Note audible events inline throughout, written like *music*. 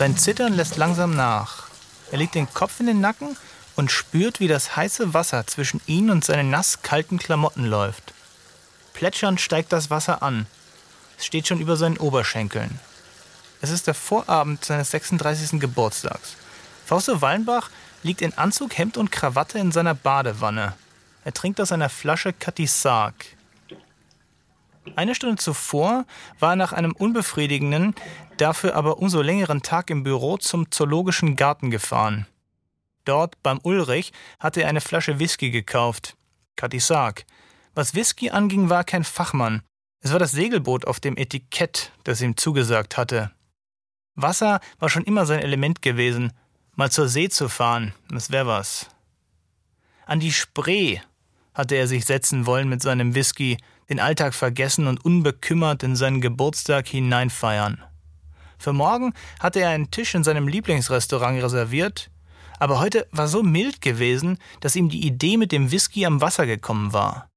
Sein Zittern lässt langsam nach. Er legt den Kopf in den Nacken und spürt, wie das heiße Wasser zwischen ihn und seinen nass-kalten Klamotten läuft. Plätschernd steigt das Wasser an. Es steht schon über seinen Oberschenkeln. Es ist der Vorabend seines 36. Geburtstags. Fausto Wallenbach liegt in Anzug, Hemd und Krawatte in seiner Badewanne. Er trinkt aus einer Flasche Katisark. Eine Stunde zuvor war er nach einem unbefriedigenden, dafür aber umso längeren Tag im Büro zum Zoologischen Garten gefahren. Dort, beim Ulrich, hatte er eine Flasche Whisky gekauft. Katisark. Was Whisky anging, war kein Fachmann. Es war das Segelboot auf dem Etikett, das ihm zugesagt hatte. Wasser war schon immer sein Element gewesen. Mal zur See zu fahren, das wäre was. An die Spree hatte er sich setzen wollen mit seinem Whisky, den Alltag vergessen und unbekümmert in seinen Geburtstag hineinfeiern. Für morgen hatte er einen Tisch in seinem Lieblingsrestaurant reserviert, aber heute war so mild gewesen, dass ihm die Idee mit dem Whisky am Wasser gekommen war.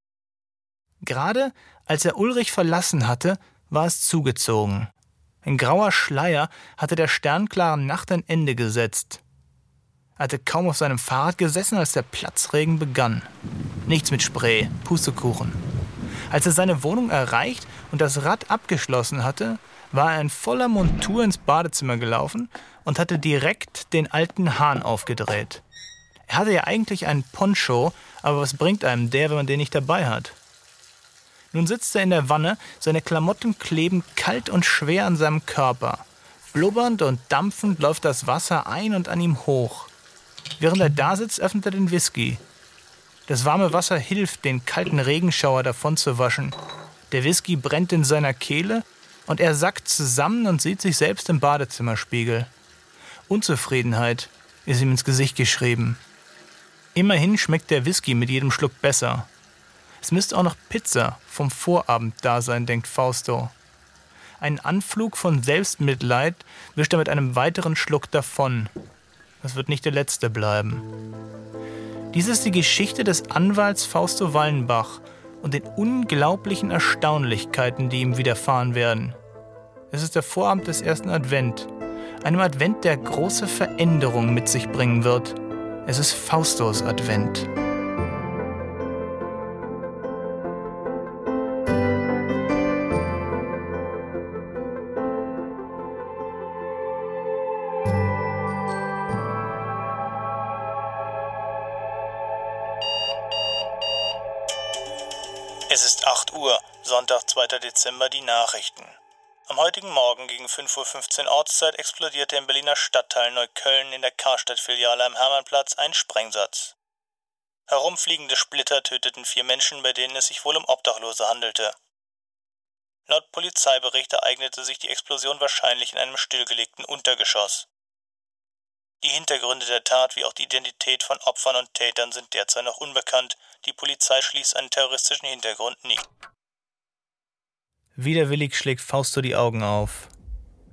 Gerade als er Ulrich verlassen hatte, war es zugezogen. Ein grauer Schleier hatte der sternklaren Nacht ein Ende gesetzt. Er hatte kaum auf seinem Fahrrad gesessen, als der Platzregen begann. Nichts mit Spray, Pustekuchen. Als er seine Wohnung erreicht und das Rad abgeschlossen hatte, war er in voller Montur ins Badezimmer gelaufen und hatte direkt den alten Hahn aufgedreht. Er hatte ja eigentlich einen Poncho, aber was bringt einem der, wenn man den nicht dabei hat? Nun sitzt er in der Wanne, seine Klamotten kleben kalt und schwer an seinem Körper. Blubbernd und dampfend läuft das Wasser ein und an ihm hoch. Während er da sitzt, öffnet er den Whisky. Das warme Wasser hilft, den kalten Regenschauer davonzuwaschen. Der Whisky brennt in seiner Kehle und er sackt zusammen und sieht sich selbst im Badezimmerspiegel. Unzufriedenheit ist ihm ins Gesicht geschrieben. Immerhin schmeckt der Whisky mit jedem Schluck besser. Es müsste auch noch Pizza vom Vorabend da sein, denkt Fausto. Ein Anflug von Selbstmitleid wischt er mit einem weiteren Schluck davon. Das wird nicht der letzte bleiben. Dies ist die Geschichte des Anwalts Fausto Wallenbach und den unglaublichen Erstaunlichkeiten, die ihm widerfahren werden. Es ist der Vorabend des ersten Advent, einem Advent, der große Veränderungen mit sich bringen wird. Es ist Faustos Advent. 2. Dezember, die Nachrichten. Am heutigen Morgen gegen 5.15 Uhr Ortszeit explodierte im Berliner Stadtteil Neukölln in der Karstadt-Filiale am Hermannplatz ein Sprengsatz. Herumfliegende Splitter töteten vier Menschen, bei denen es sich wohl um Obdachlose handelte. Laut Polizeibericht ereignete sich die Explosion wahrscheinlich in einem stillgelegten Untergeschoss. Die Hintergründe der Tat wie auch die Identität von Opfern und Tätern sind derzeit noch unbekannt. Die Polizei schließt einen terroristischen Hintergrund nicht. Widerwillig schlägt Fausto die Augen auf.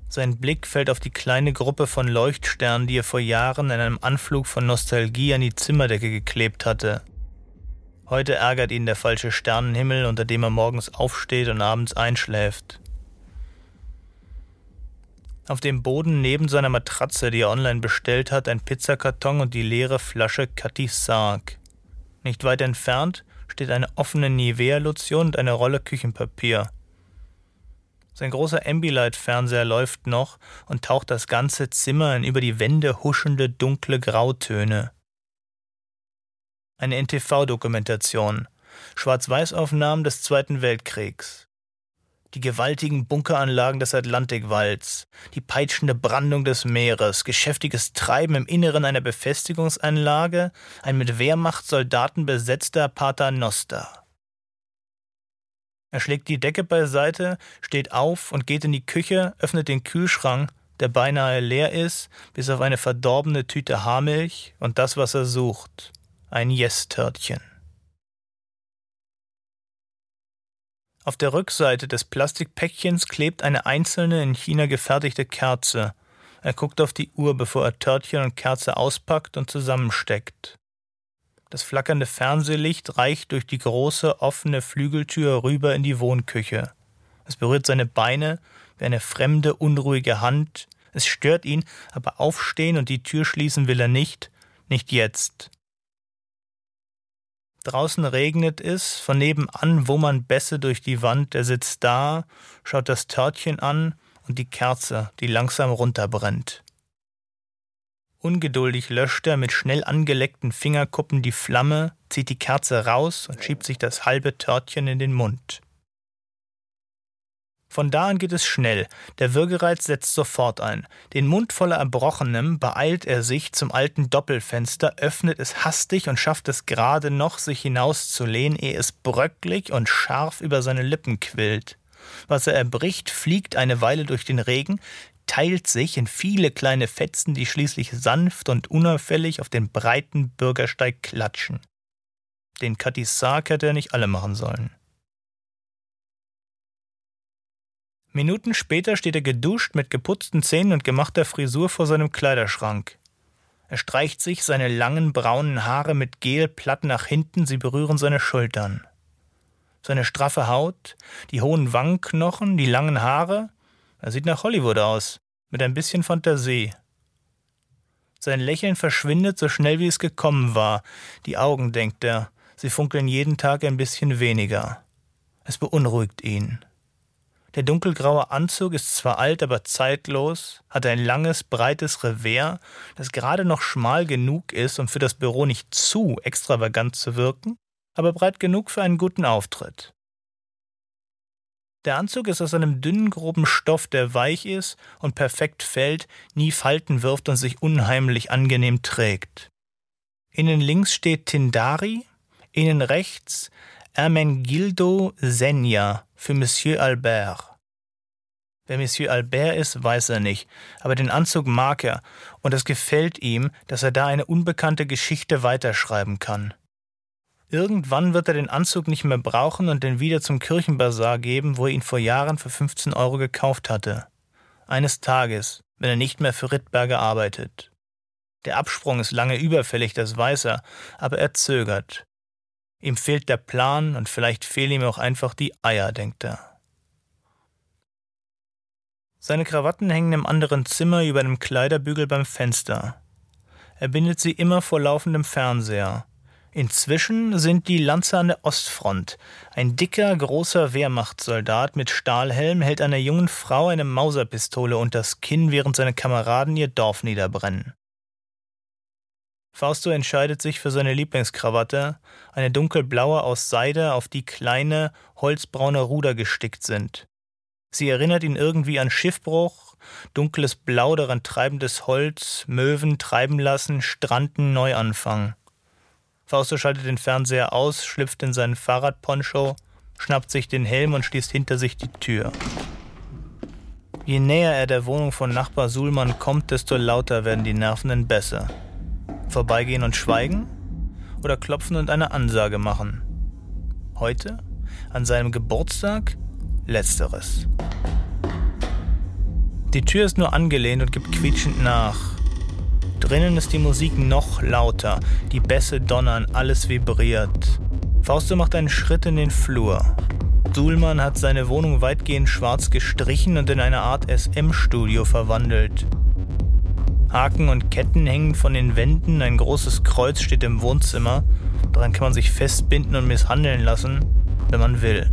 Sein Blick fällt auf die kleine Gruppe von Leuchtsternen, die er vor Jahren in einem Anflug von Nostalgie an die Zimmerdecke geklebt hatte. Heute ärgert ihn der falsche Sternenhimmel, unter dem er morgens aufsteht und abends einschläft. Auf dem Boden neben seiner Matratze, die er online bestellt hat, ein Pizzakarton und die leere Flasche Cathy Sarg. Nicht weit entfernt steht eine offene Nivea-Lotion und eine Rolle Küchenpapier. Sein großer Ambilight-Fernseher läuft noch und taucht das ganze Zimmer in über die Wände huschende dunkle Grautöne. Eine NTV-Dokumentation. Schwarz-Weiß-Aufnahmen des Zweiten Weltkriegs die gewaltigen Bunkeranlagen des Atlantikwalds, die peitschende Brandung des Meeres, geschäftiges Treiben im Inneren einer Befestigungsanlage, ein mit Wehrmachtssoldaten besetzter Paternoster. Er schlägt die Decke beiseite, steht auf und geht in die Küche, öffnet den Kühlschrank, der beinahe leer ist, bis auf eine verdorbene Tüte Haarmilch und das, was er sucht, ein Yes-Törtchen. Auf der Rückseite des Plastikpäckchens klebt eine einzelne in China gefertigte Kerze. Er guckt auf die Uhr, bevor er Törtchen und Kerze auspackt und zusammensteckt. Das flackernde Fernsehlicht reicht durch die große offene Flügeltür rüber in die Wohnküche. Es berührt seine Beine wie eine fremde, unruhige Hand, Es stört ihn, aber aufstehen und die Tür schließen will er nicht, nicht jetzt. Draußen regnet es, von nebenan wummern Bässe durch die Wand, er sitzt da, schaut das Törtchen an und die Kerze, die langsam runterbrennt. Ungeduldig löscht er mit schnell angeleckten Fingerkuppen die Flamme, zieht die Kerze raus und schiebt sich das halbe Törtchen in den Mund. Von da an geht es schnell. Der Würgereiz setzt sofort ein. Den Mund voller Erbrochenem beeilt er sich zum alten Doppelfenster, öffnet es hastig und schafft es gerade noch, sich hinauszulehnen, ehe es bröcklig und scharf über seine Lippen quillt. Was er erbricht, fliegt eine Weile durch den Regen, teilt sich in viele kleine Fetzen, die schließlich sanft und unauffällig auf den breiten Bürgersteig klatschen. Den Katissak hätte er nicht alle machen sollen. Minuten später steht er geduscht mit geputzten Zähnen und gemachter Frisur vor seinem Kleiderschrank. Er streicht sich seine langen braunen Haare mit Gel platt nach hinten, sie berühren seine Schultern. Seine straffe Haut, die hohen Wangenknochen, die langen Haare, er sieht nach Hollywood aus, mit ein bisschen Fantasie. Sein Lächeln verschwindet so schnell wie es gekommen war. Die Augen, denkt er, sie funkeln jeden Tag ein bisschen weniger. Es beunruhigt ihn. Der dunkelgraue Anzug ist zwar alt, aber zeitlos, hat ein langes, breites Revers, das gerade noch schmal genug ist, um für das Büro nicht zu extravagant zu wirken, aber breit genug für einen guten Auftritt. Der Anzug ist aus einem dünnen, groben Stoff, der weich ist und perfekt fällt, nie Falten wirft und sich unheimlich angenehm trägt. Innen links steht Tindari, innen rechts Ermengildo Senja für Monsieur Albert. Wer Monsieur Albert ist, weiß er nicht, aber den Anzug mag er, und es gefällt ihm, dass er da eine unbekannte Geschichte weiterschreiben kann. Irgendwann wird er den Anzug nicht mehr brauchen und den wieder zum Kirchenbazar geben, wo er ihn vor Jahren für 15 Euro gekauft hatte. Eines Tages, wenn er nicht mehr für Rittberger arbeitet. Der Absprung ist lange überfällig, das weiß er, aber er zögert. Ihm fehlt der Plan und vielleicht fehlen ihm auch einfach die Eier, denkt er. Seine Krawatten hängen im anderen Zimmer über einem Kleiderbügel beim Fenster. Er bindet sie immer vor laufendem Fernseher. Inzwischen sind die Lanze an der Ostfront. Ein dicker, großer Wehrmachtssoldat mit Stahlhelm hält einer jungen Frau eine Mauserpistole unters Kinn, während seine Kameraden ihr Dorf niederbrennen. Fausto entscheidet sich für seine Lieblingskrawatte, eine dunkelblaue aus Seide, auf die kleine, holzbraune Ruder gestickt sind. Sie erinnert ihn irgendwie an Schiffbruch, dunkles Blau, daran treibendes Holz, Möwen treiben lassen, Stranden, Neuanfang. Fausto schaltet den Fernseher aus, schlüpft in seinen Fahrradponcho, schnappt sich den Helm und schließt hinter sich die Tür. Je näher er der Wohnung von Nachbar Suhlmann kommt, desto lauter werden die nervenden Bässe. Vorbeigehen und schweigen? Oder klopfen und eine Ansage machen? Heute? An seinem Geburtstag? Letzteres. Die Tür ist nur angelehnt und gibt quietschend nach. Drinnen ist die Musik noch lauter, die Bässe donnern, alles vibriert. Fausto macht einen Schritt in den Flur. Suhlmann hat seine Wohnung weitgehend schwarz gestrichen und in eine Art SM-Studio verwandelt. Haken und Ketten hängen von den Wänden, ein großes Kreuz steht im Wohnzimmer, daran kann man sich festbinden und misshandeln lassen, wenn man will.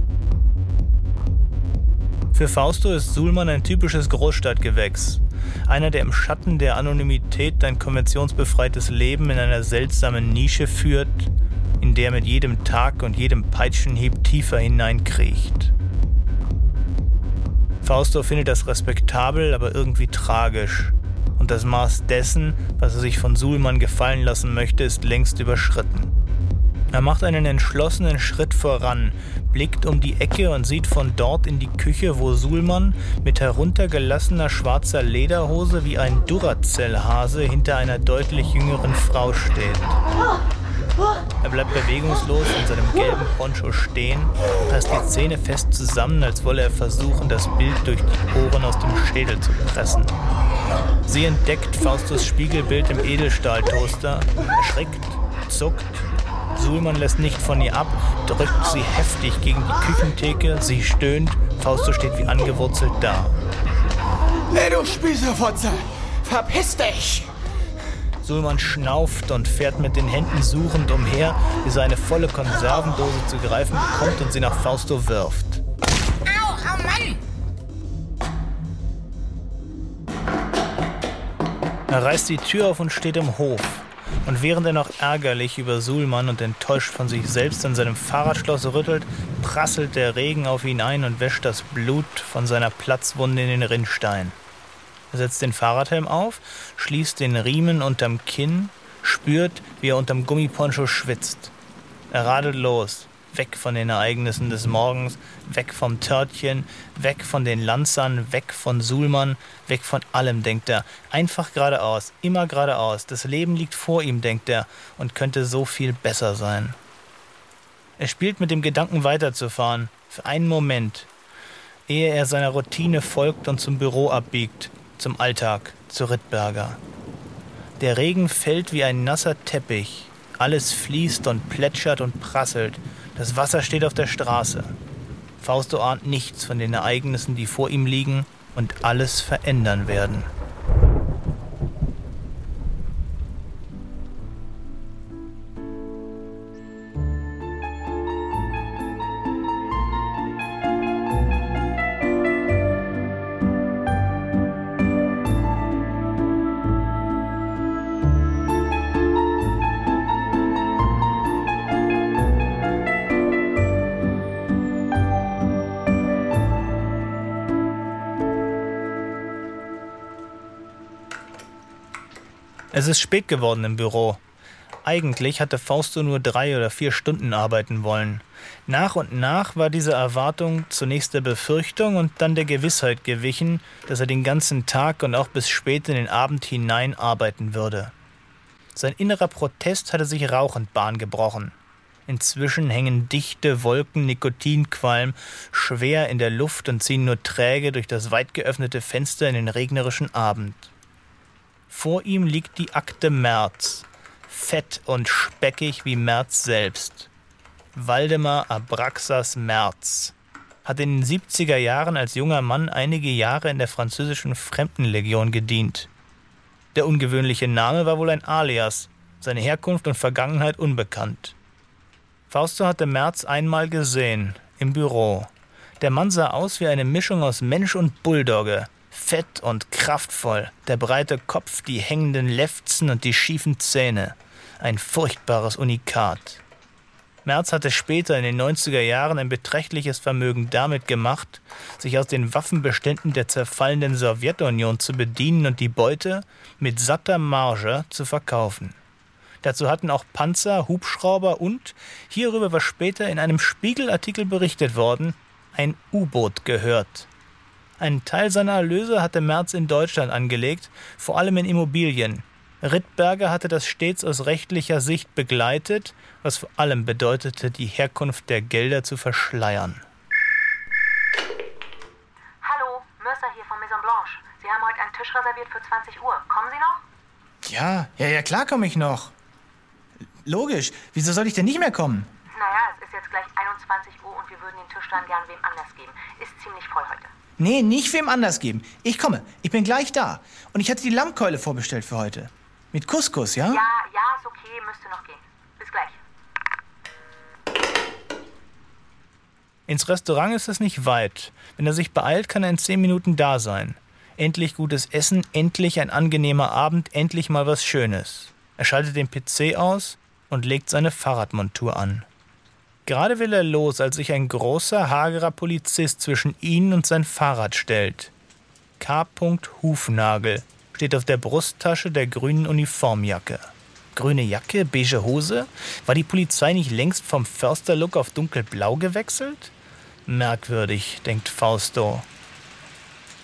Für Fausto ist Suhlmann ein typisches Großstadtgewächs. Einer, der im Schatten der Anonymität ein konventionsbefreites Leben in einer seltsamen Nische führt, in der mit jedem Tag und jedem Peitschenhieb tiefer hineinkriecht. Fausto findet das respektabel, aber irgendwie tragisch. Und das Maß dessen, was er sich von Suhlmann gefallen lassen möchte, ist längst überschritten. Er macht einen entschlossenen Schritt voran, blickt um die Ecke und sieht von dort in die Küche, wo Suhlmann mit heruntergelassener schwarzer Lederhose wie ein Duracell-Hase hinter einer deutlich jüngeren Frau steht. Er bleibt bewegungslos in seinem gelben Poncho stehen, presst die Zähne fest zusammen, als wolle er versuchen, das Bild durch die Ohren aus dem Schädel zu pressen. Sie entdeckt Faustus Spiegelbild im Edelstahltoaster, erschrickt, zuckt Suhlmann lässt nicht von ihr ab, drückt sie heftig gegen die Küchentheke, sie stöhnt, Fausto steht wie angewurzelt da. Hey, du Spießerfotze! Verpiss dich! Sulman schnauft und fährt mit den Händen suchend umher, bis er eine volle Konservendose zu greifen bekommt und sie nach Fausto wirft. Au, oh Mann! Er reißt die Tür auf und steht im Hof. Und während er noch ärgerlich über Sulman und enttäuscht von sich selbst an seinem Fahrradschloss rüttelt, prasselt der Regen auf ihn ein und wäscht das Blut von seiner Platzwunde in den Rinnstein. Er setzt den Fahrradhelm auf, schließt den Riemen unterm Kinn, spürt, wie er unterm Gummiponcho schwitzt. Er radelt los, weg von den Ereignissen des Morgens, weg vom Törtchen, weg von den Lanzern, weg von Suhlmann, weg von allem, denkt er. Einfach geradeaus, immer geradeaus. Das Leben liegt vor ihm, denkt er, und könnte so viel besser sein. Er spielt mit dem Gedanken weiterzufahren, für einen Moment, ehe er seiner Routine folgt und zum Büro abbiegt, zum Alltag, zu Rittberger. Der Regen fällt wie ein nasser Teppich. Alles fließt und plätschert und prasselt. Das Wasser steht auf der Straße. Fausto ahnt nichts von den Ereignissen, die vor ihm liegen und alles verändern werden. Es ist spät geworden im Büro. Eigentlich hatte Fausto nur drei oder vier Stunden arbeiten wollen. Nach und nach war diese Erwartung zunächst der Befürchtung und dann der Gewissheit gewichen, dass er den ganzen Tag und auch bis spät in den Abend hinein arbeiten würde. Sein innerer Protest hatte sich rauchend Bahn gebrochen. Inzwischen hängen dichte Wolken Nikotinqualm schwer in der Luft und ziehen nur träge durch das weit geöffnete Fenster in den regnerischen Abend. Vor ihm liegt die Akte Merz, fett und speckig wie Merz selbst. Waldemar Abraxas Merz hat in den 70er Jahren als junger Mann einige Jahre in der französischen Fremdenlegion gedient. Der ungewöhnliche Name war wohl ein Alias, seine Herkunft und Vergangenheit unbekannt. Fausto hatte Merz einmal gesehen, im Büro. Der Mann sah aus wie eine Mischung aus Mensch und Bulldogge, Fett und kraftvoll, der breite Kopf, die hängenden Lefzen und die schiefen Zähne. Ein furchtbares Unikat. Merz hatte später in den 90er Jahren ein beträchtliches Vermögen damit gemacht, sich aus den Waffenbeständen der zerfallenden Sowjetunion zu bedienen und die Beute mit satter Marge zu verkaufen. Dazu hatten auch Panzer, Hubschrauber und, hierüber war später in einem Spiegelartikel berichtet worden, ein U-Boot gehört. Einen Teil seiner Erlöse hatte Merz in Deutschland angelegt, vor allem in Immobilien. Rittberger hatte das stets aus rechtlicher Sicht begleitet, was vor allem bedeutete, die Herkunft der Gelder zu verschleiern. Hallo, Mercer hier von Maison Blanche. Sie haben heute einen Tisch reserviert für 20 Uhr. Kommen Sie noch? Ja, ja, ja, klar komme ich noch. Logisch. Wieso soll ich denn nicht mehr kommen? Naja, es ist jetzt gleich 21 Uhr und wir würden den Tisch dann gern wem anders geben. Ist ziemlich voll heute. Nee, nicht wem anders geben. Ich komme. Ich bin gleich da. Und ich hatte die Lammkeule vorbestellt für heute. Mit Couscous, ja? Ja, ja, ist okay, müsste noch gehen. Bis gleich. Ins Restaurant ist es nicht weit. Wenn er sich beeilt, kann er in zehn Minuten da sein. Endlich gutes Essen, endlich ein angenehmer Abend, endlich mal was Schönes. Er schaltet den PC aus und legt seine Fahrradmontur an. Gerade will er los, als sich ein großer, hagerer Polizist zwischen ihn und sein Fahrrad stellt. K. Hufnagel steht auf der Brusttasche der grünen Uniformjacke. Grüne Jacke, beige Hose? War die Polizei nicht längst vom Försterlook auf dunkelblau gewechselt? Merkwürdig, denkt Fausto.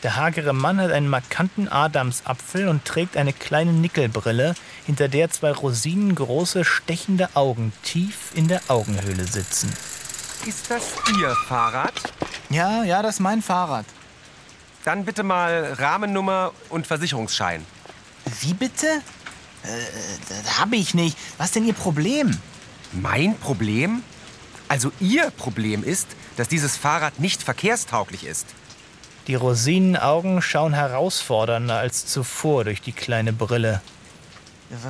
Der hagere Mann hat einen markanten Adamsapfel und trägt eine kleine Nickelbrille, hinter der zwei rosinengroße, stechende Augen tief in der Augenhöhle sitzen. Ist das Ihr Fahrrad? Ja, ja, das ist mein Fahrrad. Dann bitte mal Rahmennummer und Versicherungsschein. Wie bitte? Äh, das habe ich nicht. Was ist denn Ihr Problem? Mein Problem? Also Ihr Problem ist, dass dieses Fahrrad nicht verkehrstauglich ist. Die Rosinenaugen schauen herausfordernder als zuvor durch die kleine Brille.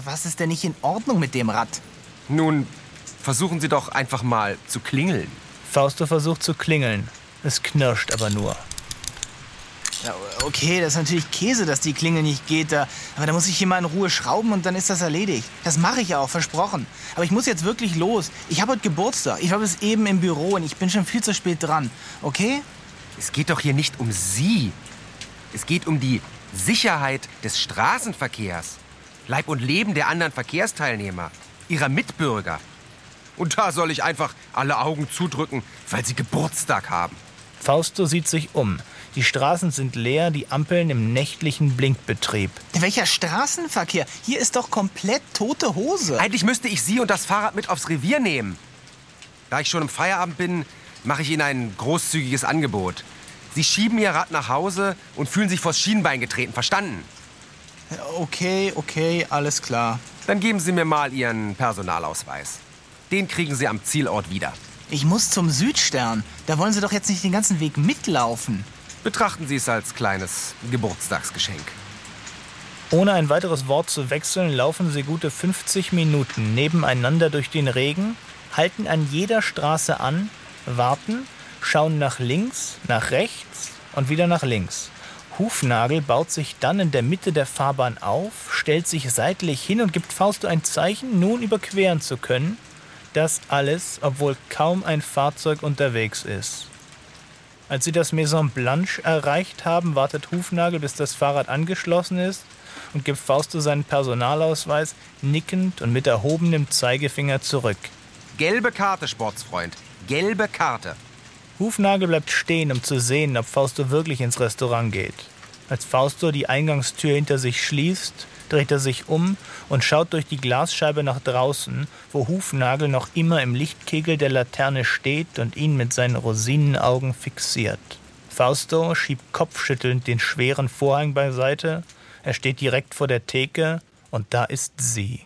Was ist denn nicht in Ordnung mit dem Rad? Nun, versuchen Sie doch einfach mal zu klingeln. Fausto versucht zu klingeln. Es knirscht aber nur. Ja, okay, das ist natürlich Käse, dass die Klingel nicht geht. Da, aber da muss ich hier mal in Ruhe schrauben und dann ist das erledigt. Das mache ich auch, versprochen. Aber ich muss jetzt wirklich los. Ich habe heute Geburtstag. Ich war bis eben im Büro und ich bin schon viel zu spät dran. Okay? Es geht doch hier nicht um Sie. Es geht um die Sicherheit des Straßenverkehrs. Leib und Leben der anderen Verkehrsteilnehmer, ihrer Mitbürger. Und da soll ich einfach alle Augen zudrücken, weil sie Geburtstag haben. Fausto sieht sich um. Die Straßen sind leer, die Ampeln im nächtlichen Blinkbetrieb. Welcher Straßenverkehr? Hier ist doch komplett tote Hose. Eigentlich müsste ich Sie und das Fahrrad mit aufs Revier nehmen. Da ich schon im Feierabend bin, mache ich Ihnen ein großzügiges Angebot. Sie schieben Ihr Rad nach Hause und fühlen sich vors Schienbein getreten. Verstanden? Okay, okay, alles klar. Dann geben Sie mir mal Ihren Personalausweis. Den kriegen Sie am Zielort wieder. Ich muss zum Südstern. Da wollen Sie doch jetzt nicht den ganzen Weg mitlaufen. Betrachten Sie es als kleines Geburtstagsgeschenk. Ohne ein weiteres Wort zu wechseln, laufen sie gute 50 Minuten nebeneinander durch den Regen, halten an jeder Straße an, warten, schauen nach links, nach rechts und wieder nach links. Hufnagel baut sich dann in der Mitte der Fahrbahn auf, stellt sich seitlich hin und gibt Fausto ein Zeichen, nun überqueren zu können. Das alles, obwohl kaum ein Fahrzeug unterwegs ist. Als sie das Maison Blanche erreicht haben, wartet Hufnagel, bis das Fahrrad angeschlossen ist und gibt Fausto seinen Personalausweis nickend und mit erhobenem Zeigefinger zurück. Gelbe Karte, Sportsfreund. Gelbe Karte. Hufnagel bleibt stehen, um zu sehen, ob Fausto wirklich ins Restaurant geht. Als Fausto die Eingangstür hinter sich schließt, dreht er sich um und schaut durch die Glasscheibe nach draußen, wo Hufnagel noch immer im Lichtkegel der Laterne steht und ihn mit seinen Rosinenaugen fixiert. Fausto schiebt kopfschüttelnd den schweren Vorhang beiseite. Er steht direkt vor der Theke und da ist sie.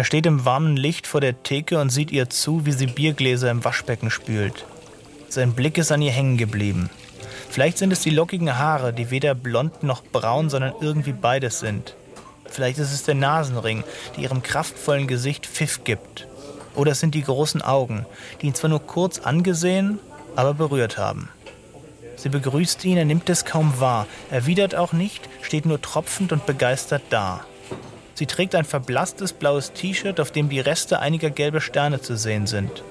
Er steht im warmen Licht vor der Theke und sieht ihr zu, wie sie Biergläser im Waschbecken spült. Sein Blick ist an ihr hängen geblieben. Vielleicht sind es die lockigen Haare, die weder blond noch braun, sondern irgendwie beides sind. Vielleicht ist es der Nasenring, der ihrem kraftvollen Gesicht Pfiff gibt. Oder es sind die großen Augen, die ihn zwar nur kurz angesehen, aber berührt haben. Sie begrüßt ihn, er nimmt es kaum wahr, erwidert auch nicht, steht nur tropfend und begeistert da. Sie trägt ein verblasstes blaues T-Shirt, auf dem die Reste einiger gelber Sterne zu sehen sind.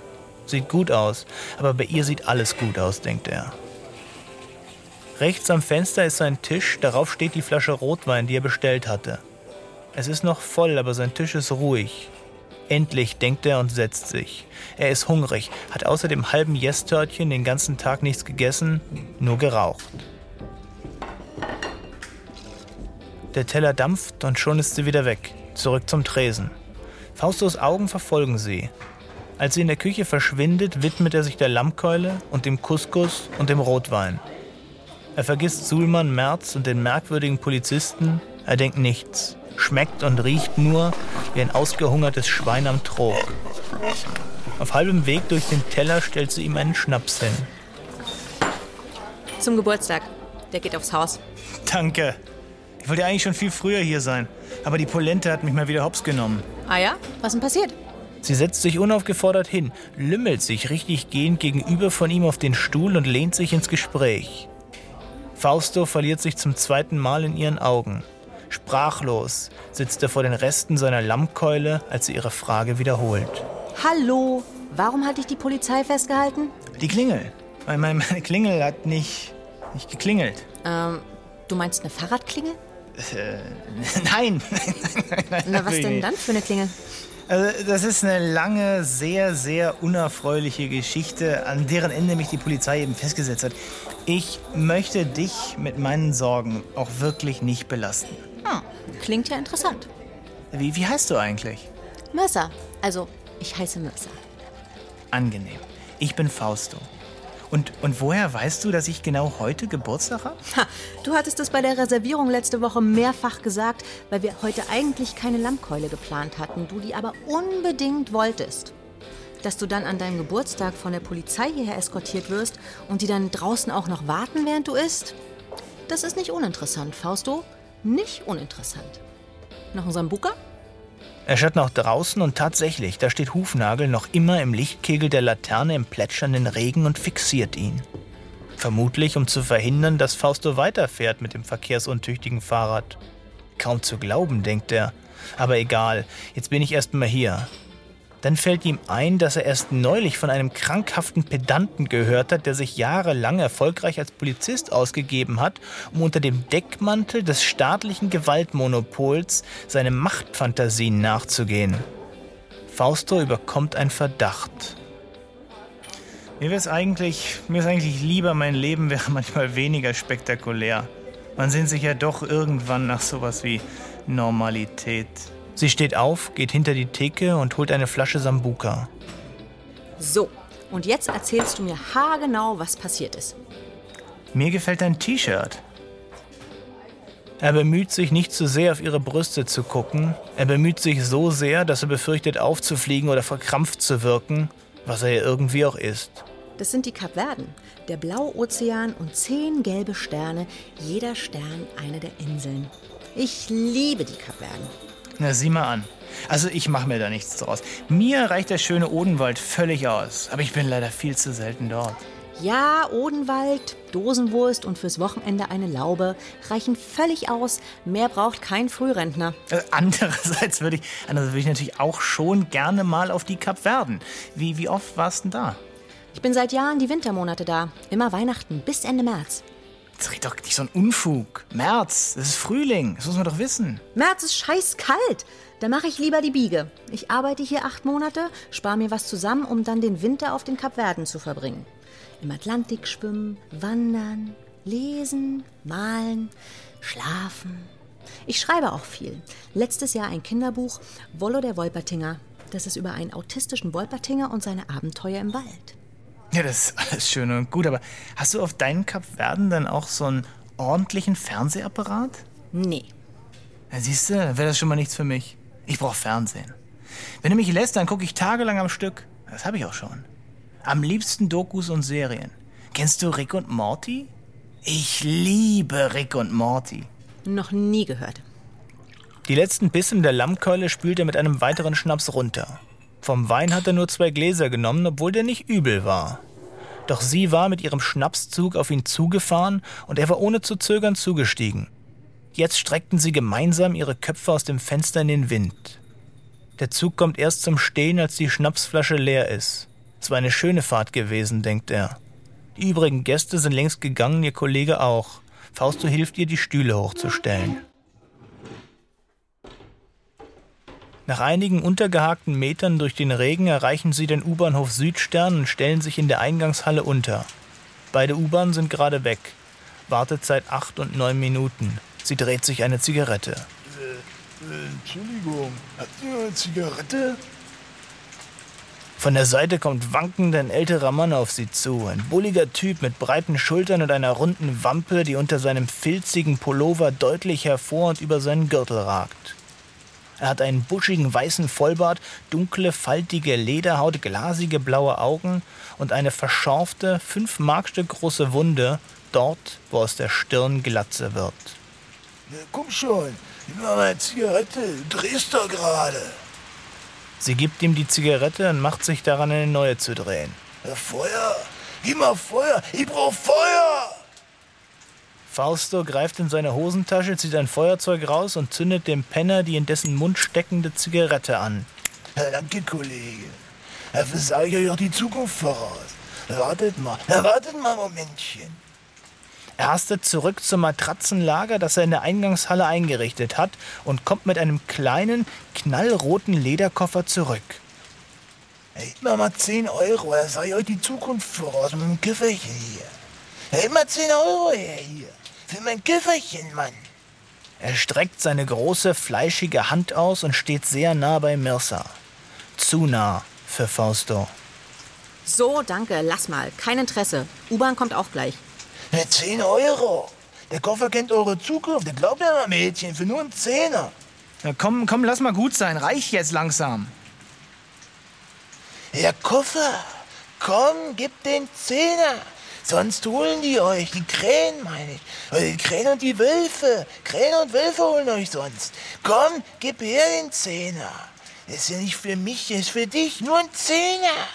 Sieht gut aus, aber bei ihr sieht alles gut aus, denkt er. Rechts am Fenster ist sein Tisch, darauf steht die Flasche Rotwein, die er bestellt hatte. Es ist noch voll, aber sein Tisch ist ruhig. Endlich denkt er und setzt sich. Er ist hungrig, hat außer dem halben Yes-Törtchen den ganzen Tag nichts gegessen, nur geraucht. Der Teller dampft und schon ist sie wieder weg, zurück zum Tresen. Faustos Augen verfolgen sie. Als sie in der Küche verschwindet, widmet er sich der Lammkeule und dem Couscous und dem Rotwein. Er vergisst Sulman Merz und den merkwürdigen Polizisten, er denkt nichts, schmeckt und riecht nur wie ein ausgehungertes Schwein am Trog. Auf halbem Weg durch den Teller stellt sie ihm einen Schnaps hin. Zum Geburtstag. Der geht aufs Haus. Danke. Ich wollte eigentlich schon viel früher hier sein, aber die Polente hat mich mal wieder hops genommen. Ah ja? Was denn passiert? Sie setzt sich unaufgefordert hin, lümmelt sich richtig gehend gegenüber von ihm auf den Stuhl und lehnt sich ins Gespräch. Fausto verliert sich zum zweiten Mal in ihren Augen. Sprachlos sitzt er vor den Resten seiner Lammkeule, als sie ihre Frage wiederholt. Hallo? Warum hat dich die Polizei festgehalten? Die Klingel. Weil meine Klingel hat nicht, nicht geklingelt. Ähm, du meinst eine Fahrradklingel? Äh, *laughs* nein. Na, was denn dann für eine Klingel? Also, das ist eine lange, sehr, sehr unerfreuliche Geschichte, an deren Ende mich die Polizei eben festgesetzt hat. Ich möchte dich mit meinen Sorgen auch wirklich nicht belasten. Hm, klingt ja interessant. Wie, wie heißt du eigentlich? Mercer. Also, ich heiße Mercer. Angenehm. Ich bin Fausto. Und, und woher weißt du, dass ich genau heute Geburtstag habe? Ha, du hattest es bei der Reservierung letzte Woche mehrfach gesagt, weil wir heute eigentlich keine Lammkeule geplant hatten, du die aber unbedingt wolltest. Dass du dann an deinem Geburtstag von der Polizei hierher eskortiert wirst und die dann draußen auch noch warten, während du isst, das ist nicht uninteressant, Fausto. Nicht uninteressant. Noch ein Sambuka? Er schaut nach draußen und tatsächlich, da steht Hufnagel noch immer im Lichtkegel der Laterne im plätschernden Regen und fixiert ihn. Vermutlich, um zu verhindern, dass Fausto weiterfährt mit dem verkehrsuntüchtigen Fahrrad. Kaum zu glauben, denkt er. Aber egal, jetzt bin ich erst mal hier. Dann fällt ihm ein, dass er erst neulich von einem krankhaften Pedanten gehört hat, der sich jahrelang erfolgreich als Polizist ausgegeben hat, um unter dem Deckmantel des staatlichen Gewaltmonopols seine Machtfantasien nachzugehen. Fausto überkommt ein Verdacht. Mir wäre eigentlich, mir ist eigentlich lieber, mein Leben wäre *laughs* manchmal weniger spektakulär. Man sehnt sich ja doch irgendwann nach sowas wie Normalität. Sie steht auf, geht hinter die Theke und holt eine Flasche Sambuka. So, und jetzt erzählst du mir haargenau, was passiert ist. Mir gefällt dein T-Shirt. Er bemüht sich nicht zu sehr auf ihre Brüste zu gucken. Er bemüht sich so sehr, dass er befürchtet aufzufliegen oder verkrampft zu wirken, was er ja irgendwie auch ist. Das sind die Kapverden, der Blauozean und zehn gelbe Sterne, jeder Stern eine der Inseln. Ich liebe die Kapverden. Na, sieh mal an. Also ich mache mir da nichts draus. Mir reicht der schöne Odenwald völlig aus, aber ich bin leider viel zu selten dort. Ja, Odenwald, Dosenwurst und fürs Wochenende eine Laube reichen völlig aus. Mehr braucht kein Frührentner. Äh, Andererseits würde ich, andererseits würde ich natürlich auch schon gerne mal auf die Kapverden. Wie, wie oft warst du denn da? Ich bin seit Jahren die Wintermonate da. Immer Weihnachten bis Ende März. Jetzt red doch nicht so ein Unfug. März, das ist Frühling, das muss man doch wissen. März ist scheiß kalt. Da mache ich lieber die Biege. Ich arbeite hier acht Monate, spare mir was zusammen, um dann den Winter auf den Kapverden zu verbringen. Im Atlantik schwimmen, wandern, lesen, malen, schlafen. Ich schreibe auch viel. Letztes Jahr ein Kinderbuch, Wollo der Wolpertinger. Das ist über einen autistischen Wolpertinger und seine Abenteuer im Wald. Ja, das ist alles schön und gut, aber hast du auf deinen Kapverden dann auch so einen ordentlichen Fernsehapparat? Nee. Ja, siehst du, dann wäre das schon mal nichts für mich. Ich brauche Fernsehen. Wenn du mich lässt, dann gucke ich tagelang am Stück. Das habe ich auch schon. Am liebsten Dokus und Serien. Kennst du Rick und Morty? Ich liebe Rick und Morty. Noch nie gehört. Die letzten Bissen der Lammkeule spült er mit einem weiteren Schnaps runter. Vom Wein hat er nur zwei Gläser genommen, obwohl der nicht übel war. Doch sie war mit ihrem Schnapszug auf ihn zugefahren und er war ohne zu zögern zugestiegen. Jetzt streckten sie gemeinsam ihre Köpfe aus dem Fenster in den Wind. Der Zug kommt erst zum Stehen, als die Schnapsflasche leer ist. Es war eine schöne Fahrt gewesen, denkt er. Die übrigen Gäste sind längst gegangen, ihr Kollege auch. Fausto hilft ihr, die Stühle hochzustellen. Nach einigen untergehakten Metern durch den Regen erreichen sie den U-Bahnhof Südstern und stellen sich in der Eingangshalle unter. Beide U-Bahnen sind gerade weg. Wartezeit acht und neun Minuten. Sie dreht sich eine Zigarette. Entschuldigung, habt ihr eine Zigarette? Von der Seite kommt wankend ein älterer Mann auf sie zu. Ein bulliger Typ mit breiten Schultern und einer runden Wampe, die unter seinem filzigen Pullover deutlich hervor und über seinen Gürtel ragt. Er hat einen buschigen weißen Vollbart, dunkle, faltige Lederhaut, glasige blaue Augen und eine verschorfte, fünf Markstück große Wunde, dort, wo aus der Stirn Glatze wird. Na, komm schon, mir mal eine Zigarette, du drehst doch gerade. Sie gibt ihm die Zigarette und macht sich daran, eine neue zu drehen. Ja, Feuer, gib mal Feuer, ich brauch Feuer. Fausto greift in seine Hosentasche, zieht ein Feuerzeug raus und zündet dem Penner die in dessen Mund steckende Zigarette an. Danke, Kollege. Dafür sage ich euch auch die Zukunft voraus. Wartet mal, wartet mal Momentchen. Er hastet zurück zum Matratzenlager, das er in der Eingangshalle eingerichtet hat, und kommt mit einem kleinen, knallroten Lederkoffer zurück. Gib mir mal 10 Euro, da sage ich euch die Zukunft voraus mit dem Kifferchen hier. Hey, mal 10 Euro her hier. Für mein Kifferchen, Mann. Er streckt seine große, fleischige Hand aus und steht sehr nah bei Mirsa. Zu nah für Fausto. So, danke, lass mal. Kein Interesse. U-Bahn kommt auch gleich. Ja, 10 Euro. Der Koffer kennt eure Zukunft. Der glaubt ja mal, Mädchen, für nur einen Zehner. Ja, komm, komm, lass mal gut sein. Reicht jetzt langsam. Der Koffer. Komm, gib den Zehner. Sonst holen die euch. Die Krähen, meine ich. Oder Die Krähen und die Wölfe. Krähen und Wölfe holen euch sonst. Komm, gib her den Zehner. Das ist ja nicht für mich, das ist für dich. Nur ein Zehner.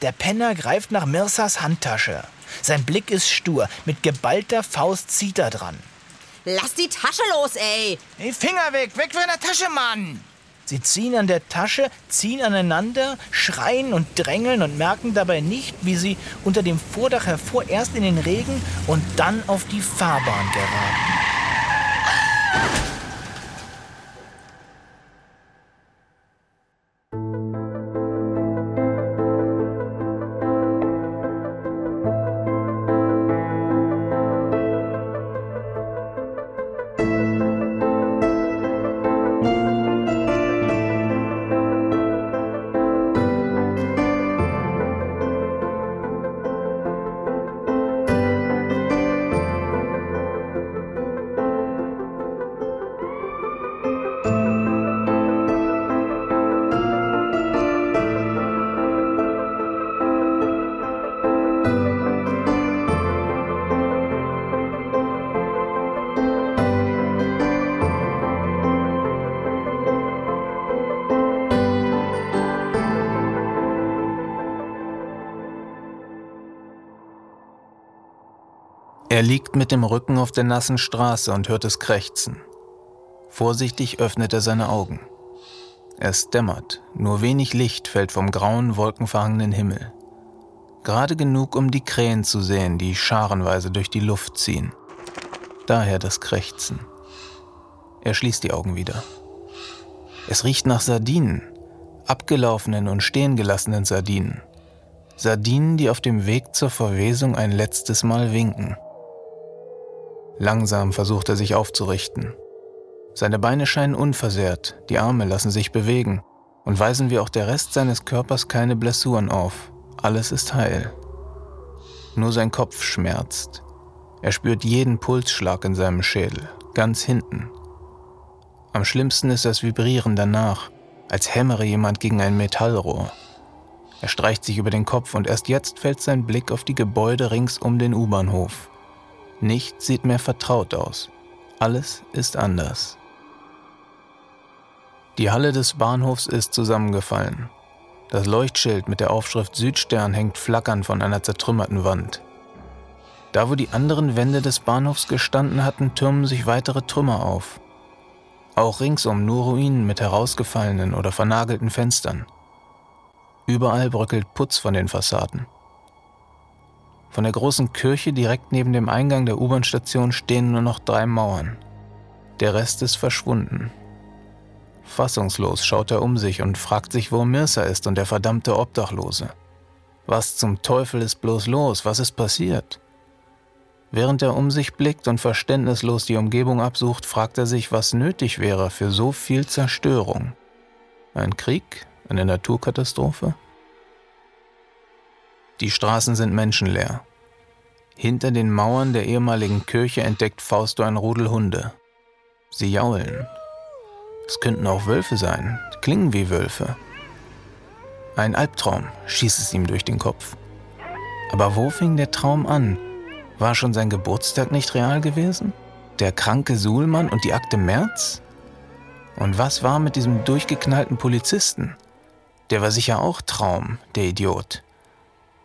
Der Penner greift nach Mirsas Handtasche. Sein Blick ist stur. Mit geballter Faust zieht er dran. Lass die Tasche los, ey! Hey, Finger weg! Weg von der Tasche, Mann! Sie ziehen an der Tasche, ziehen aneinander, schreien und drängeln und merken dabei nicht, wie sie unter dem Vordach hervor erst in den Regen und dann auf die Fahrbahn geraten. Er liegt mit dem Rücken auf der nassen Straße und hört es krächzen. Vorsichtig öffnet er seine Augen. Es dämmert, nur wenig Licht fällt vom grauen, wolkenverhangenen Himmel. Gerade genug, um die Krähen zu sehen, die scharenweise durch die Luft ziehen. Daher das Krächzen. Er schließt die Augen wieder. Es riecht nach Sardinen, abgelaufenen und stehen gelassenen Sardinen. Sardinen, die auf dem Weg zur Verwesung ein letztes Mal winken. Langsam versucht er sich aufzurichten. Seine Beine scheinen unversehrt, die Arme lassen sich bewegen und weisen wie auch der Rest seines Körpers keine Blessuren auf. Alles ist heil. Nur sein Kopf schmerzt. Er spürt jeden Pulsschlag in seinem Schädel, ganz hinten. Am schlimmsten ist das Vibrieren danach, als hämmere jemand gegen ein Metallrohr. Er streicht sich über den Kopf und erst jetzt fällt sein Blick auf die Gebäude rings um den U-Bahnhof. Nichts sieht mehr vertraut aus. Alles ist anders. Die Halle des Bahnhofs ist zusammengefallen. Das Leuchtschild mit der Aufschrift Südstern hängt flackernd von einer zertrümmerten Wand. Da, wo die anderen Wände des Bahnhofs gestanden hatten, türmen sich weitere Trümmer auf. Auch ringsum nur Ruinen mit herausgefallenen oder vernagelten Fenstern. Überall bröckelt Putz von den Fassaden. Von der großen Kirche direkt neben dem Eingang der U-Bahn-Station stehen nur noch drei Mauern. Der Rest ist verschwunden. Fassungslos schaut er um sich und fragt sich, wo Mirsa ist und der verdammte Obdachlose. Was zum Teufel ist bloß los? Was ist passiert? Während er um sich blickt und verständnislos die Umgebung absucht, fragt er sich, was nötig wäre für so viel Zerstörung. Ein Krieg? Eine Naturkatastrophe? Die Straßen sind menschenleer. Hinter den Mauern der ehemaligen Kirche entdeckt Fausto ein Rudel Hunde. Sie jaulen. Es könnten auch Wölfe sein, klingen wie Wölfe. Ein Albtraum schießt es ihm durch den Kopf. Aber wo fing der Traum an? War schon sein Geburtstag nicht real gewesen? Der kranke Suhlmann und die Akte März? Und was war mit diesem durchgeknallten Polizisten? Der war sicher auch Traum, der Idiot.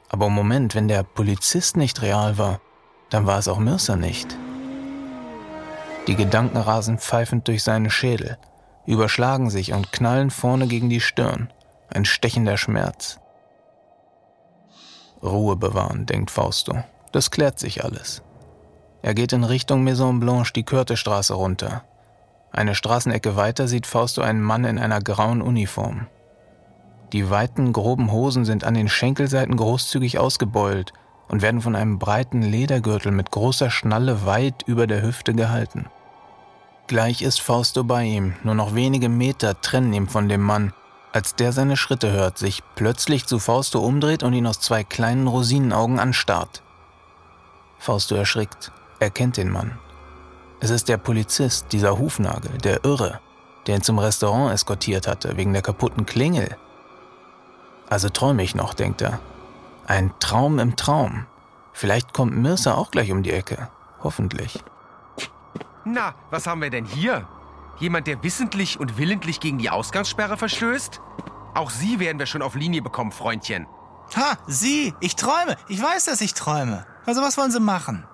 Aber Moment, wenn der Polizist nicht real war, dann war es auch Mirsa nicht. Die Gedanken rasen pfeifend durch seinen Schädel, überschlagen sich und knallen vorne gegen die Stirn. Ein stechender Schmerz. Ruhe bewahren, denkt Fausto. Das klärt sich alles. Er geht in Richtung Maison Blanche die Körtestraße runter. Eine Straßenecke weiter sieht Fausto einen Mann in einer grauen Uniform. Die weiten, groben Hosen sind an den Schenkelseiten großzügig ausgebeult und werden von einem breiten Ledergürtel mit großer Schnalle weit über der Hüfte gehalten. Gleich ist Fausto bei ihm, nur noch wenige Meter trennen ihn von dem Mann, als der seine Schritte hört, sich plötzlich zu Fausto umdreht und ihn aus zwei kleinen Rosinenaugen anstarrt. Fausto erschrickt. Er kennt den Mann. Es ist der Polizist, dieser Hufnagel, der Irre, der ihn zum Restaurant eskortiert hatte, wegen der kaputten Klingel. Also träume ich noch, denkt er. Ein Traum im Traum. Vielleicht kommt Mirsa auch gleich um die Ecke. Hoffentlich. Na, was haben wir denn hier? Jemand, der wissentlich und willentlich gegen die Ausgangssperre verstößt? Auch Sie werden wir schon auf Linie bekommen, Freundchen. Ha, Sie, ich träume. Ich weiß, dass ich träume. Also was wollen Sie machen?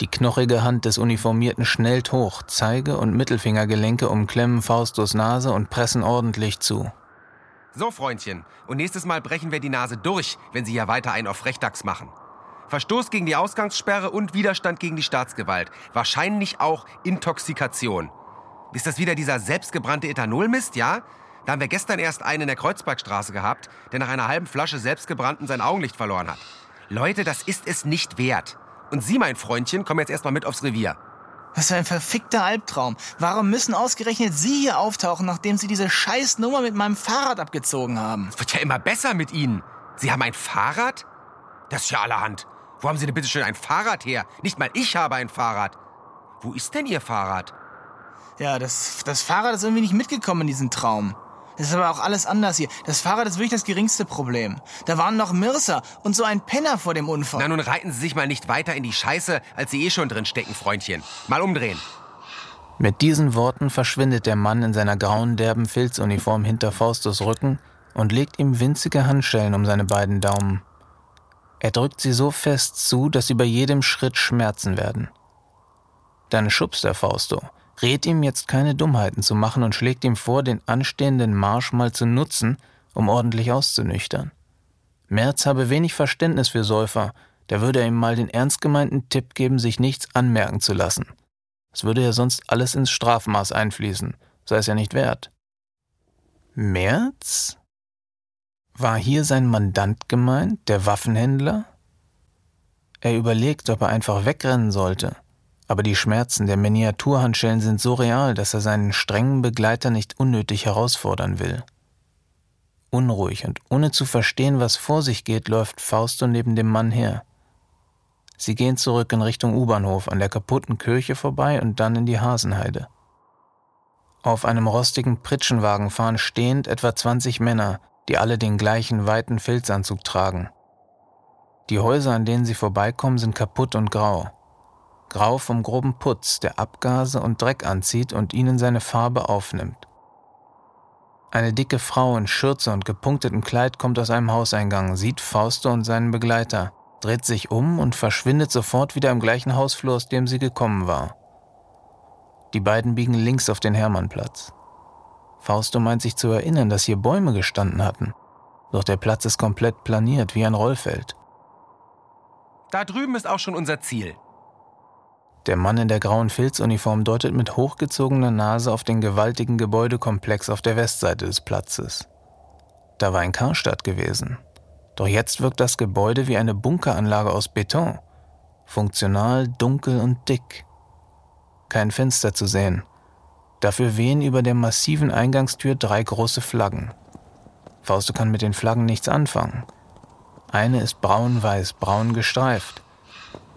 Die knochige Hand des Uniformierten schnellt hoch, Zeige- und Mittelfingergelenke umklemmen Faustus Nase und pressen ordentlich zu. So, Freundchen, und nächstes Mal brechen wir die Nase durch, wenn Sie hier weiter einen auf Frechdachs machen. Verstoß gegen die Ausgangssperre und Widerstand gegen die Staatsgewalt. Wahrscheinlich auch Intoxikation. Ist das wieder dieser selbstgebrannte Ethanolmist, ja? Da haben wir gestern erst einen in der Kreuzbergstraße gehabt, der nach einer halben Flasche selbstgebrannten sein Augenlicht verloren hat. Leute, das ist es nicht wert. Und Sie, mein Freundchen, kommen jetzt erstmal mit aufs Revier. Was für ein verfickter Albtraum. Warum müssen ausgerechnet Sie hier auftauchen, nachdem Sie diese scheiß Nummer mit meinem Fahrrad abgezogen haben? Es wird ja immer besser mit Ihnen. Sie haben ein Fahrrad? Das ist ja allerhand. Wo haben Sie denn bitte schön ein Fahrrad her? Nicht mal ich habe ein Fahrrad. Wo ist denn Ihr Fahrrad? Ja, das, das Fahrrad ist irgendwie nicht mitgekommen in diesen Traum. Das ist aber auch alles anders hier. Das Fahrrad ist wirklich das geringste Problem. Da waren noch Mirsa und so ein Penner vor dem Unfall. Na, nun reiten Sie sich mal nicht weiter in die Scheiße, als Sie eh schon drin stecken, Freundchen. Mal umdrehen. Mit diesen Worten verschwindet der Mann in seiner grauen, derben Filzuniform hinter Faustus Rücken und legt ihm winzige Handschellen um seine beiden Daumen. Er drückt sie so fest zu, dass sie bei jedem Schritt schmerzen werden. Dann schubst er Fausto, rät ihm jetzt keine Dummheiten zu machen und schlägt ihm vor, den anstehenden Marsch mal zu nutzen, um ordentlich auszunüchtern. Merz habe wenig Verständnis für Säufer, da würde er ihm mal den ernst gemeinten Tipp geben, sich nichts anmerken zu lassen. Es würde ja sonst alles ins Strafmaß einfließen, sei es ja nicht wert. Merz? War hier sein Mandant gemeint, der Waffenhändler? Er überlegt, ob er einfach wegrennen sollte, aber die Schmerzen der Miniaturhandschellen sind so real, dass er seinen strengen Begleiter nicht unnötig herausfordern will. Unruhig und ohne zu verstehen, was vor sich geht, läuft Fausto neben dem Mann her. Sie gehen zurück in Richtung U-Bahnhof, an der kaputten Kirche vorbei und dann in die Hasenheide. Auf einem rostigen Pritschenwagen fahren stehend etwa 20 Männer, die alle den gleichen weiten Filzanzug tragen. Die Häuser, an denen sie vorbeikommen, sind kaputt und grau. Grau vom groben Putz, der Abgase und Dreck anzieht und ihnen seine Farbe aufnimmt. Eine dicke Frau in Schürze und gepunktetem Kleid kommt aus einem Hauseingang, sieht Fausto und seinen Begleiter, dreht sich um und verschwindet sofort wieder im gleichen Hausflur, aus dem sie gekommen war. Die beiden biegen links auf den Hermannplatz. Fausto meint sich zu erinnern, dass hier Bäume gestanden hatten. Doch der Platz ist komplett planiert, wie ein Rollfeld. Da drüben ist auch schon unser Ziel. Der Mann in der grauen Filzuniform deutet mit hochgezogener Nase auf den gewaltigen Gebäudekomplex auf der Westseite des Platzes. Da war ein Karstadt gewesen. Doch jetzt wirkt das Gebäude wie eine Bunkeranlage aus Beton. Funktional, dunkel und dick. Kein Fenster zu sehen. Dafür wehen über der massiven Eingangstür drei große Flaggen. Fausto kann mit den Flaggen nichts anfangen. Eine ist braun-weiß, braun gestreift.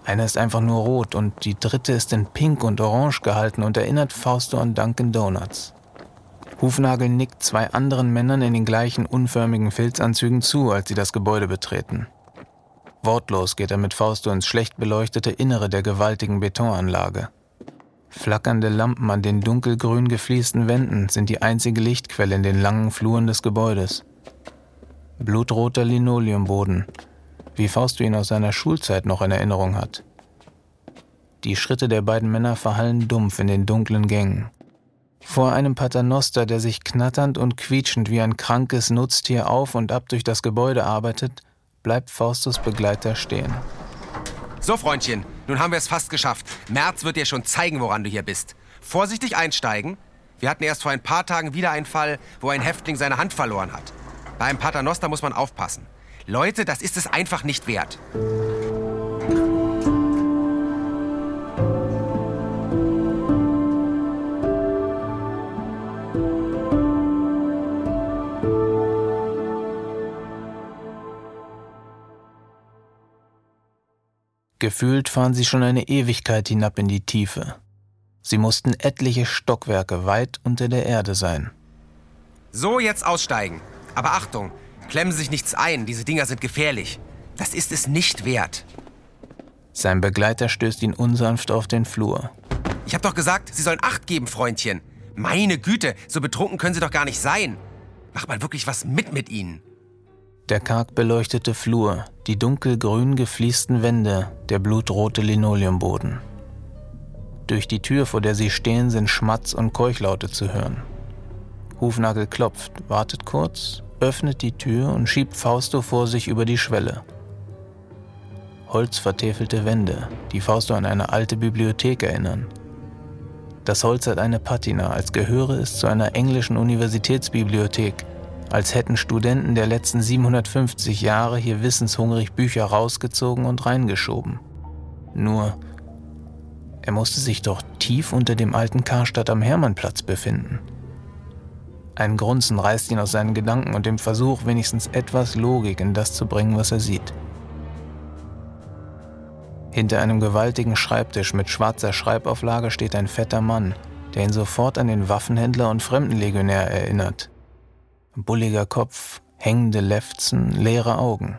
Eine ist einfach nur rot und die dritte ist in pink und orange gehalten und erinnert Fausto an Dunkin' Donuts. Hufnagel nickt zwei anderen Männern in den gleichen unförmigen Filzanzügen zu, als sie das Gebäude betreten. Wortlos geht er mit Fausto ins schlecht beleuchtete Innere der gewaltigen Betonanlage. Flackernde Lampen an den dunkelgrün gefliesten Wänden sind die einzige Lichtquelle in den langen Fluren des Gebäudes. Blutroter Linoleumboden, wie Fausto ihn aus seiner Schulzeit noch in Erinnerung hat. Die Schritte der beiden Männer verhallen dumpf in den dunklen Gängen. Vor einem Paternoster, der sich knatternd und quietschend wie ein krankes Nutztier auf und ab durch das Gebäude arbeitet, bleibt Faustus Begleiter stehen. So, Freundchen, nun haben wir es fast geschafft. März wird dir schon zeigen, woran du hier bist. Vorsichtig einsteigen. Wir hatten erst vor ein paar Tagen wieder einen Fall, wo ein Häftling seine Hand verloren hat. Bei einem Paternoster muss man aufpassen. Leute, das ist es einfach nicht wert. Gefühlt fahren sie schon eine Ewigkeit hinab in die Tiefe. Sie mussten etliche Stockwerke weit unter der Erde sein. So jetzt aussteigen. Aber Achtung, klemmen Sie sich nichts ein, diese Dinger sind gefährlich. Das ist es nicht wert. Sein Begleiter stößt ihn unsanft auf den Flur. Ich hab doch gesagt, Sie sollen Acht geben, Freundchen. Meine Güte, so betrunken können Sie doch gar nicht sein. Macht mal wirklich was mit mit Ihnen. Der karg beleuchtete Flur, die dunkelgrün gefliesten Wände, der blutrote Linoleumboden. Durch die Tür, vor der sie stehen, sind Schmatz- und Keuchlaute zu hören. Hufnagel klopft, wartet kurz, öffnet die Tür und schiebt Fausto vor sich über die Schwelle. Holzvertäfelte Wände, die Fausto an eine alte Bibliothek erinnern. Das Holz hat eine Patina, als gehöre es zu einer englischen Universitätsbibliothek, als hätten Studenten der letzten 750 Jahre hier wissenshungrig Bücher rausgezogen und reingeschoben. Nur, er musste sich doch tief unter dem alten Karstadt am Hermannplatz befinden. Ein Grunzen reißt ihn aus seinen Gedanken und dem Versuch, wenigstens etwas Logik in das zu bringen, was er sieht. Hinter einem gewaltigen Schreibtisch mit schwarzer Schreibauflage steht ein fetter Mann, der ihn sofort an den Waffenhändler und Fremdenlegionär erinnert. Bulliger Kopf, hängende Lefzen, leere Augen.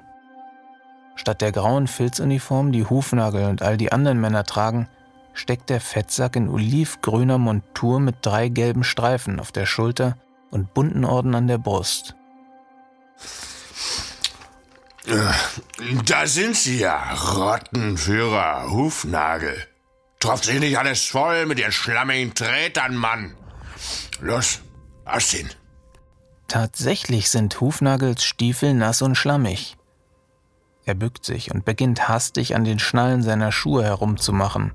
Statt der grauen Filzuniform, die Hufnagel und all die anderen Männer tragen, steckt der Fettsack in olivgrüner Montur mit drei gelben Streifen auf der Schulter und bunten Orden an der Brust. Da sind sie ja, Rottenführer, Hufnagel. Tropft sich nicht alles voll mit ihren schlammigen Trätern, Mann. Los, ausziehen. Tatsächlich sind Hufnagels Stiefel nass und schlammig. Er bückt sich und beginnt hastig an den Schnallen seiner Schuhe herumzumachen,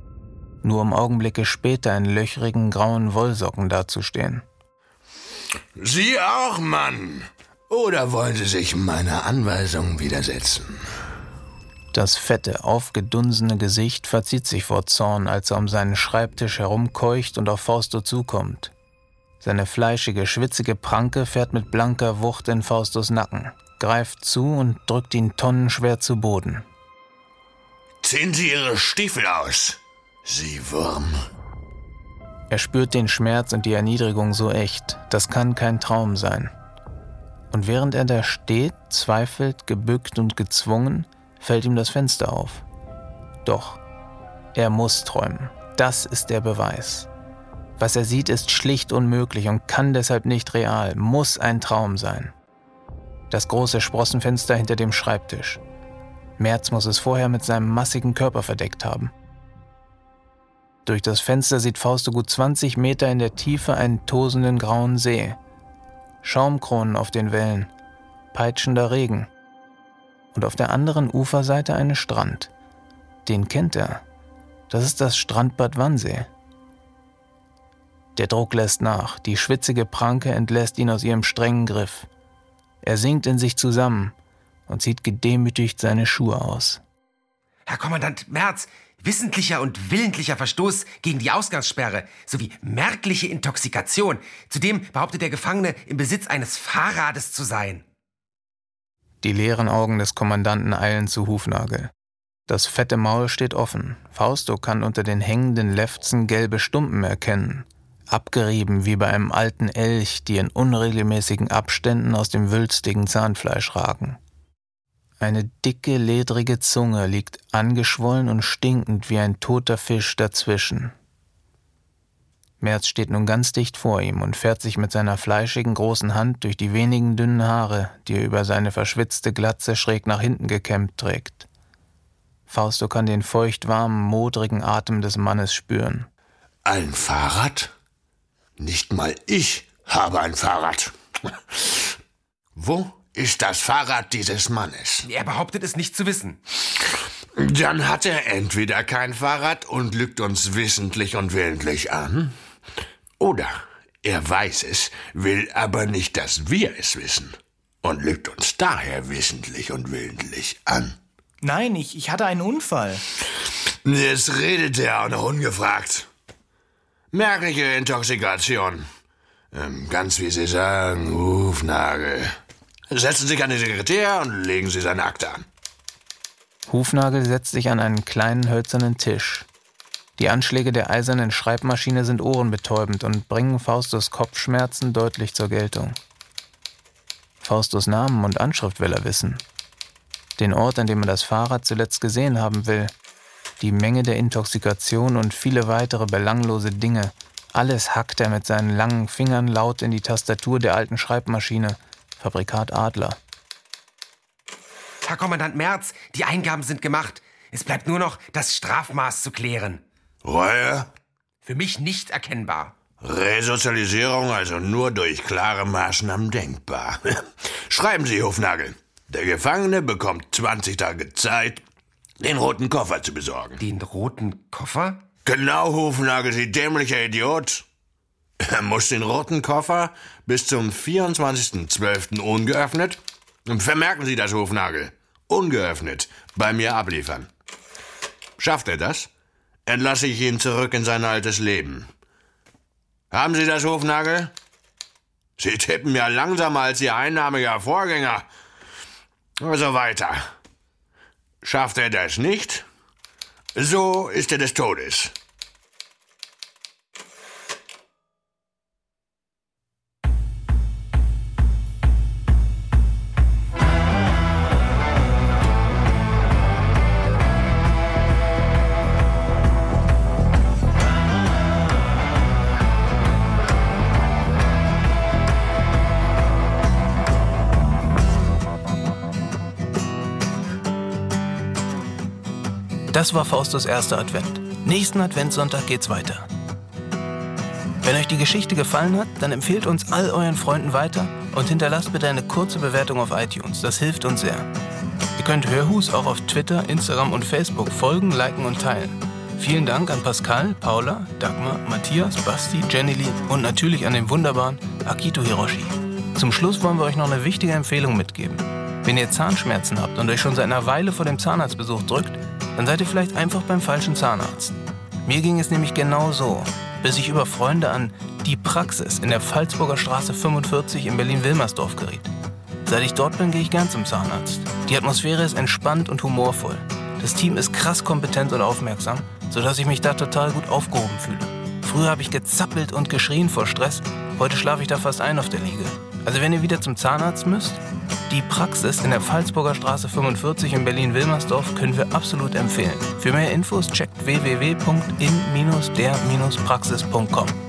nur um Augenblicke später in löchrigen grauen Wollsocken dazustehen. Sie auch, Mann. Oder wollen Sie sich meiner Anweisung widersetzen? Das fette, aufgedunsene Gesicht verzieht sich vor Zorn, als er um seinen Schreibtisch herumkeucht und auf Fausto zukommt. Seine fleischige, schwitzige Pranke fährt mit blanker Wucht in Faustos Nacken, greift zu und drückt ihn tonnenschwer zu Boden. Ziehen Sie Ihre Stiefel aus, Sie Wurm. Er spürt den Schmerz und die Erniedrigung so echt, das kann kein Traum sein. Und während er da steht, zweifelt, gebückt und gezwungen, fällt ihm das Fenster auf. Doch, er muss träumen. Das ist der Beweis. Was er sieht, ist schlicht unmöglich und kann deshalb nicht real, muss ein Traum sein. Das große Sprossenfenster hinter dem Schreibtisch. Merz muss es vorher mit seinem massigen Körper verdeckt haben. Durch das Fenster sieht Fausto gut 20 Meter in der Tiefe einen tosenden grauen See. Schaumkronen auf den Wellen, peitschender Regen. Und auf der anderen Uferseite einen Strand. Den kennt er. Das ist das Strandbad Wannsee. Der Druck lässt nach, die schwitzige Pranke entlässt ihn aus ihrem strengen Griff. Er sinkt in sich zusammen und zieht gedemütigt seine Schuhe aus. Herr Kommandant Merz, wissentlicher und willentlicher Verstoß gegen die Ausgangssperre sowie merkliche Intoxikation. Zudem behauptet der Gefangene, im Besitz eines Fahrrades zu sein. Die leeren Augen des Kommandanten eilen zu Hufnagel. Das fette Maul steht offen. Fausto kann unter den hängenden Lefzen gelbe Stumpen erkennen. Abgerieben wie bei einem alten Elch, die in unregelmäßigen Abständen aus dem wülstigen Zahnfleisch ragen. Eine dicke, ledrige Zunge liegt angeschwollen und stinkend wie ein toter Fisch dazwischen. Merz steht nun ganz dicht vor ihm und fährt sich mit seiner fleischigen großen Hand durch die wenigen dünnen Haare, die er über seine verschwitzte Glatze schräg nach hinten gekämmt trägt. Fausto kann den feuchtwarmen, modrigen Atem des Mannes spüren. Ein Fahrrad? Nicht mal ich habe ein Fahrrad. *laughs* Wo ist das Fahrrad dieses Mannes? Er behauptet es nicht zu wissen. Dann hat er entweder kein Fahrrad und lügt uns wissentlich und willentlich an, oder er weiß es, will aber nicht, dass wir es wissen und lügt uns daher wissentlich und willentlich an. Nein, ich, ich hatte einen Unfall. Jetzt redet er auch noch ungefragt. Merkliche Intoxikation. Ähm, ganz wie Sie sagen, Hufnagel. Setzen Sie sich an den Sekretär und legen Sie seine Akte an. Hufnagel setzt sich an einen kleinen hölzernen Tisch. Die Anschläge der eisernen Schreibmaschine sind ohrenbetäubend und bringen Faustus Kopfschmerzen deutlich zur Geltung. Faustus Namen und Anschrift will er wissen. Den Ort, an dem er das Fahrrad zuletzt gesehen haben will. Die Menge der Intoxikation und viele weitere belanglose Dinge. Alles hackt er mit seinen langen Fingern laut in die Tastatur der alten Schreibmaschine. Fabrikat Adler. Herr Kommandant Merz, die Eingaben sind gemacht. Es bleibt nur noch das Strafmaß zu klären. Reue? Für mich nicht erkennbar. Resozialisierung also nur durch klare Maßnahmen denkbar. *laughs* Schreiben Sie, Hofnagel. Der Gefangene bekommt 20 Tage Zeit, den roten Koffer zu besorgen. Den roten Koffer? Genau, Hofnagel, Sie dämlicher Idiot. Er muss den roten Koffer bis zum 24.12. ungeöffnet, vermerken Sie das, Hofnagel, ungeöffnet, bei mir abliefern. Schafft er das? entlasse ich ihn zurück in sein altes Leben. Haben Sie das, Hofnagel? Sie tippen ja langsamer als Ihr einnahmiger Vorgänger. Also weiter. Schafft er das nicht? So ist er des Todes. Das war Faustus erster Advent. Nächsten Adventssonntag geht's weiter. Wenn euch die Geschichte gefallen hat, dann empfehlt uns all euren Freunden weiter und hinterlasst bitte eine kurze Bewertung auf iTunes. Das hilft uns sehr. Ihr könnt Hörhus auch auf Twitter, Instagram und Facebook folgen, liken und teilen. Vielen Dank an Pascal, Paula, Dagmar, Matthias, Basti, Jenny Lee und natürlich an den wunderbaren Akito Hiroshi. Zum Schluss wollen wir euch noch eine wichtige Empfehlung mitgeben. Wenn ihr Zahnschmerzen habt und euch schon seit einer Weile vor dem Zahnarztbesuch drückt, dann seid ihr vielleicht einfach beim falschen Zahnarzt. Mir ging es nämlich genau so, bis ich über Freunde an die Praxis in der Pfalzburger Straße 45 in Berlin-Wilmersdorf geriet. Seit ich dort bin, gehe ich gern zum Zahnarzt. Die Atmosphäre ist entspannt und humorvoll. Das Team ist krass kompetent und aufmerksam, sodass ich mich da total gut aufgehoben fühle. Früher habe ich gezappelt und geschrien vor Stress, heute schlafe ich da fast ein auf der Liege. Also wenn ihr wieder zum Zahnarzt müsst, die Praxis in der Pfalzburger Straße 45 in Berlin-Wilmersdorf können wir absolut empfehlen. Für mehr Infos checkt www.in-der-praxis.com.